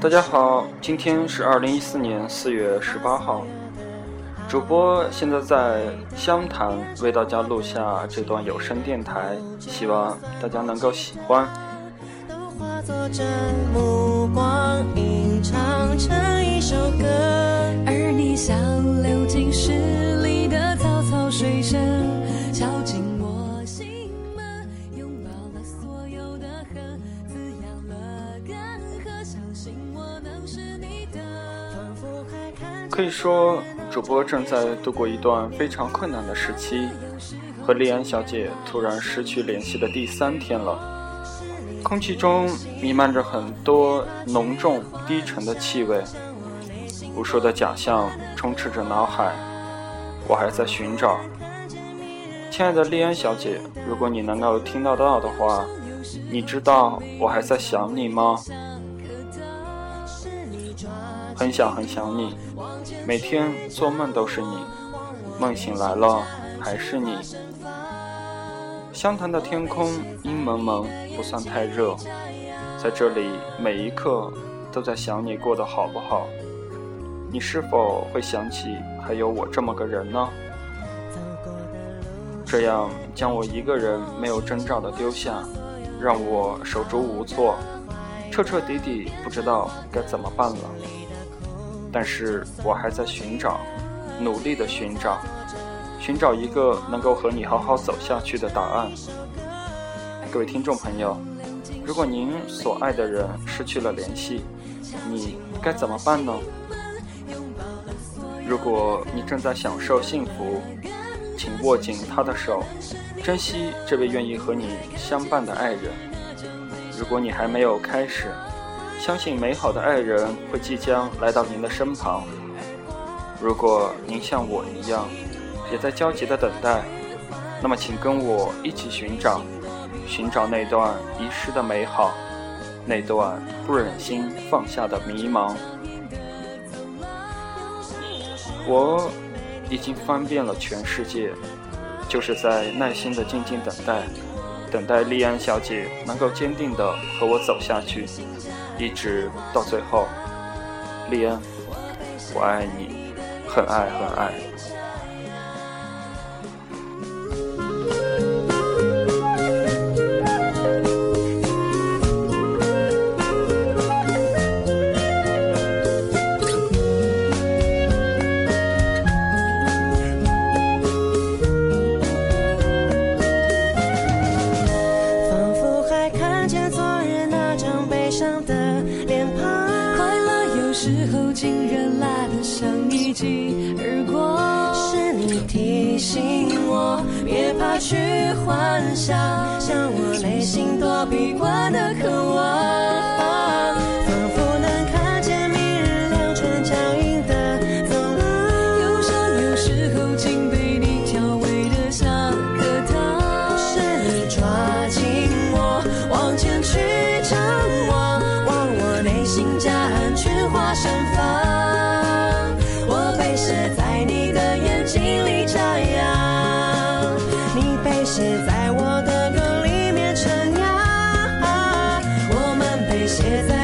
大家好，今天是二零一四年四月十八号。主播现在在湘潭为大家录下这段有声电台，希望大家能够喜欢。而你像流进诗里的草草水声，敲进我心门，拥抱了所有的恨，滋养了干涸，相信我能是你的。可以说，主播正在度过一段非常困难的时期，和丽安小姐突然失去联系的第三天了。空气中弥漫着很多浓重低沉的气味，无数的假象充斥着脑海。我还在寻找，亲爱的丽安小姐，如果你能够听得到的话，你知道我还在想你吗？很想很想你，每天做梦都是你，梦醒来了还是你。湘潭的天空阴蒙蒙，不算太热，在这里每一刻都在想你过得好不好。你是否会想起还有我这么个人呢？这样将我一个人没有征兆的丢下，让我手足无措，彻彻底底不知道该怎么办了。但是我还在寻找，努力的寻找，寻找一个能够和你好好走下去的答案。各位听众朋友，如果您所爱的人失去了联系，你该怎么办呢？如果你正在享受幸福，请握紧他的手，珍惜这位愿意和你相伴的爱人。如果你还没有开始，相信美好的爱人会即将来到您的身旁。如果您像我一样，也在焦急的等待，那么请跟我一起寻找，寻找那段遗失的美好，那段不忍心放下的迷茫。我已经翻遍了全世界，就是在耐心的静静等待，等待莉安小姐能够坚定的和我走下去。一直到最后，莉安，我爱你，很爱很爱。竟然拉得像一记耳光。是你提醒我别怕去幻想想我内心躲避惯的渴望。写在你的眼睛里眨样，你被写在我的歌里面尘扬，我们被写在。